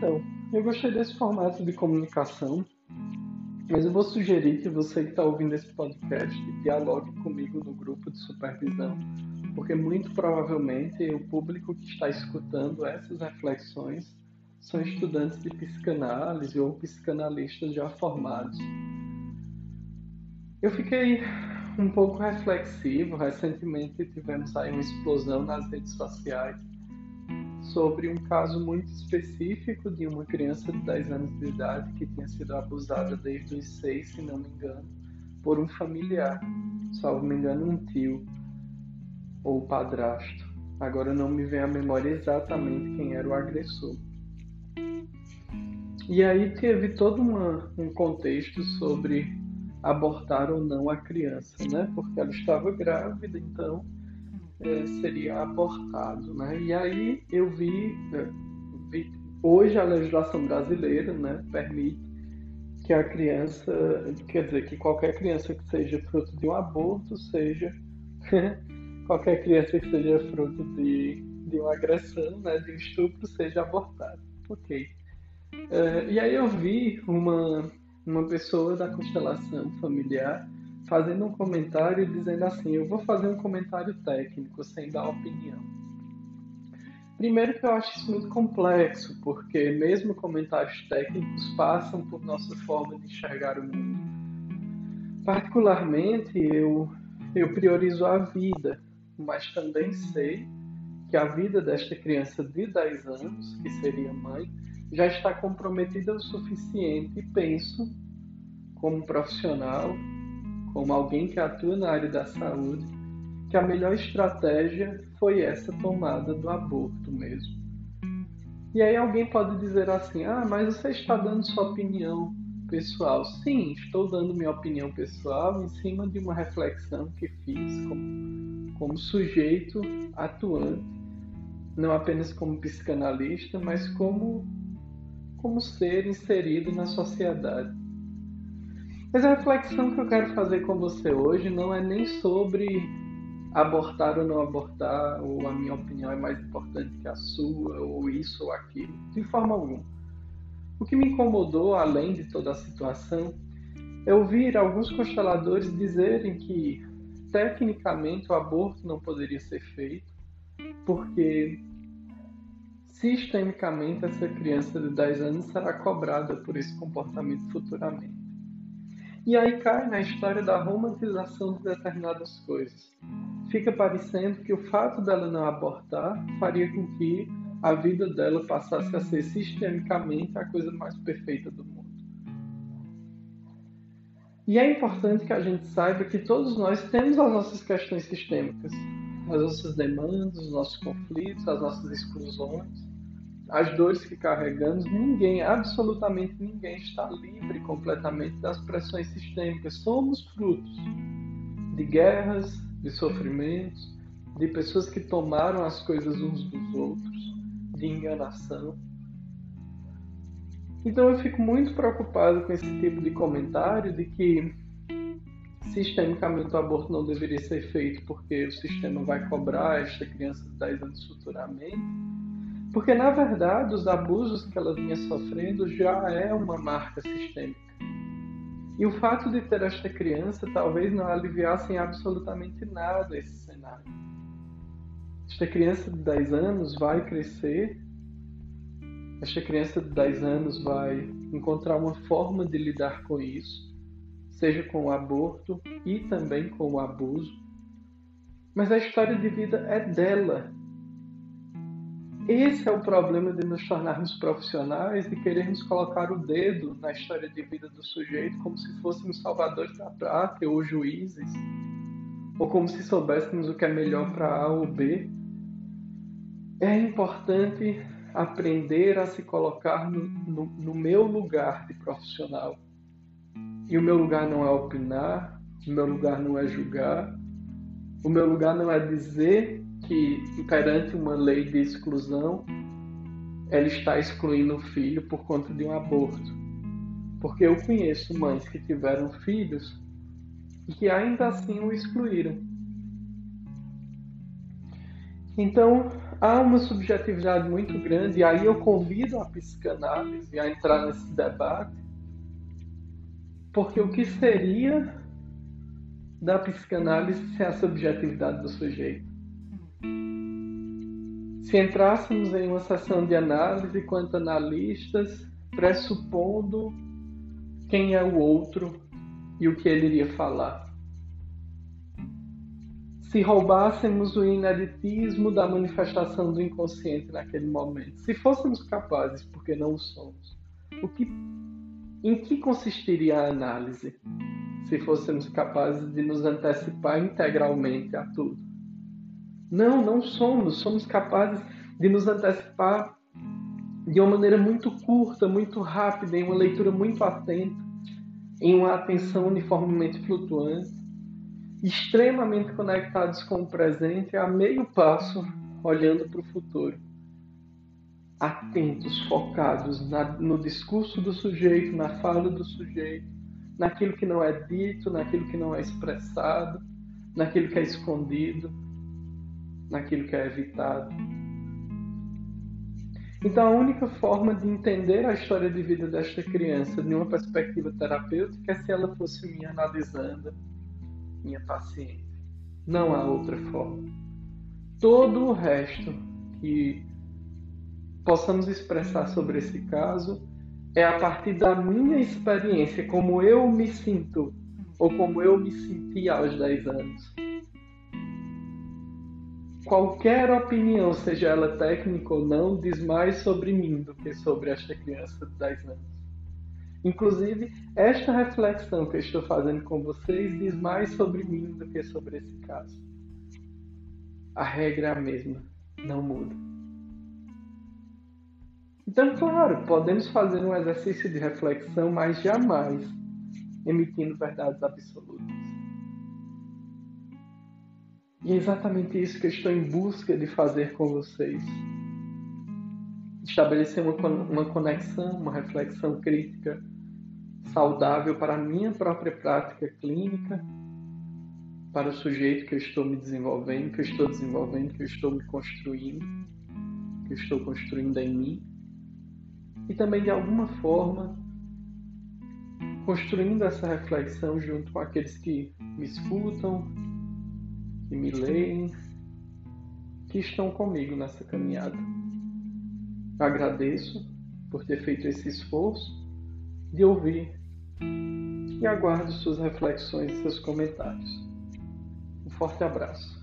Então, eu gostei desse formato de comunicação, mas eu vou sugerir que você que está ouvindo esse podcast dialogue comigo no grupo de supervisão, porque muito provavelmente o público que está escutando essas reflexões são estudantes de psicanálise ou psicanalistas já formados. Eu fiquei um pouco reflexivo. Recentemente tivemos aí uma explosão nas redes sociais sobre um caso muito específico de uma criança de 10 anos de idade que tinha sido abusada desde os 6, se não me engano, por um familiar, salvo me engano, um tio ou padrasto. Agora não me vem à memória exatamente quem era o agressor. E aí teve todo uma, um contexto sobre abortar ou não a criança, né? Porque ela estava grávida, então é, seria abortado, né? E aí eu vi, é, vi, hoje a legislação brasileira, né, permite que a criança, quer dizer, que qualquer criança que seja fruto de um aborto seja qualquer criança que seja fruto de, de uma agressão, né, de um estupro, seja abortada. Ok. É, e aí eu vi uma, uma pessoa da constelação familiar fazendo um comentário dizendo assim: Eu vou fazer um comentário técnico sem dar opinião. Primeiro, que eu acho isso muito complexo, porque mesmo comentários técnicos passam por nossa forma de enxergar o mundo. Particularmente, eu, eu priorizo a vida, mas também sei que a vida desta criança de 10 anos, que seria mãe, já está comprometida o suficiente penso, como profissional, como alguém que atua na área da saúde, que a melhor estratégia foi essa tomada do aborto mesmo. E aí alguém pode dizer assim: ah, mas você está dando sua opinião pessoal. Sim, estou dando minha opinião pessoal em cima de uma reflexão que fiz como, como sujeito atuante, não apenas como psicanalista, mas como, como ser inserido na sociedade. Mas a reflexão que eu quero fazer com você hoje não é nem sobre abortar ou não abortar, ou a minha opinião é mais importante que a sua, ou isso ou aquilo, de forma alguma. O que me incomodou, além de toda a situação, é ouvir alguns consteladores dizerem que, tecnicamente, o aborto não poderia ser feito, porque sistemicamente essa criança de 10 anos será cobrada por esse comportamento futuramente. E aí cai na história da romantização de determinadas coisas. Fica parecendo que o fato dela não abortar faria com que a vida dela passasse a ser sistemicamente a coisa mais perfeita do mundo. E é importante que a gente saiba que todos nós temos as nossas questões sistêmicas, as nossas demandas, os nossos conflitos, as nossas exclusões as dores que carregamos, ninguém, absolutamente ninguém, está livre completamente das pressões sistêmicas. Somos frutos de guerras, de sofrimentos, de pessoas que tomaram as coisas uns dos outros, de enganação. Então eu fico muito preocupado com esse tipo de comentário de que sistemicamente o aborto não deveria ser feito porque o sistema vai cobrar esta criança de 10 anos futuramente porque, na verdade, os abusos que ela vinha sofrendo já é uma marca sistêmica. E o fato de ter esta criança talvez não aliviasse em absolutamente nada esse cenário. Esta criança de 10 anos vai crescer, esta criança de 10 anos vai encontrar uma forma de lidar com isso, seja com o aborto e também com o abuso. Mas a história de vida é dela, esse é o problema de nos tornarmos profissionais e querermos colocar o dedo na história de vida do sujeito como se fôssemos salvadores da prata ou juízes, ou como se soubéssemos o que é melhor para A ou B. É importante aprender a se colocar no, no, no meu lugar de profissional. E o meu lugar não é opinar, o meu lugar não é julgar, o meu lugar não é dizer que perante uma lei de exclusão, ela está excluindo o filho por conta de um aborto. Porque eu conheço mães que tiveram filhos e que ainda assim o excluíram. Então, há uma subjetividade muito grande, e aí eu convido a psicanálise a entrar nesse debate, porque o que seria da psicanálise sem a subjetividade do sujeito? Se entrássemos em uma sessão de análise quanto analistas, pressupondo quem é o outro e o que ele iria falar. Se roubássemos o ineditismo da manifestação do inconsciente naquele momento, se fôssemos capazes, porque não o somos, o que, em que consistiria a análise? Se fôssemos capazes de nos antecipar integralmente a tudo. Não, não somos. Somos capazes de nos antecipar de uma maneira muito curta, muito rápida, em uma leitura muito atenta, em uma atenção uniformemente flutuante, extremamente conectados com o presente, a meio passo, olhando para o futuro. Atentos, focados na, no discurso do sujeito, na fala do sujeito, naquilo que não é dito, naquilo que não é expressado, naquilo que é escondido, naquilo que é evitado. Então, a única forma de entender a história de vida desta criança de uma perspectiva terapêutica é se ela fosse minha analisando, minha paciente. Não há outra forma. Todo o resto que possamos expressar sobre esse caso é a partir da minha experiência, como eu me sinto, ou como eu me senti aos 10 anos qualquer opinião, seja ela técnica ou não, diz mais sobre mim do que sobre esta criança de 10 anos. Inclusive, esta reflexão que estou fazendo com vocês diz mais sobre mim do que sobre esse caso. A regra é a mesma, não muda. Então, claro, podemos fazer um exercício de reflexão, mas jamais emitindo verdades absolutas. E é exatamente isso que eu estou em busca de fazer com vocês. Estabelecer uma, uma conexão, uma reflexão crítica saudável para a minha própria prática clínica, para o sujeito que eu estou me desenvolvendo, que eu estou desenvolvendo, que eu estou me construindo, que eu estou construindo em mim, e também de alguma forma construindo essa reflexão junto com aqueles que me escutam, que me leem, que estão comigo nessa caminhada. Agradeço por ter feito esse esforço de ouvir e aguardo suas reflexões e seus comentários. Um forte abraço.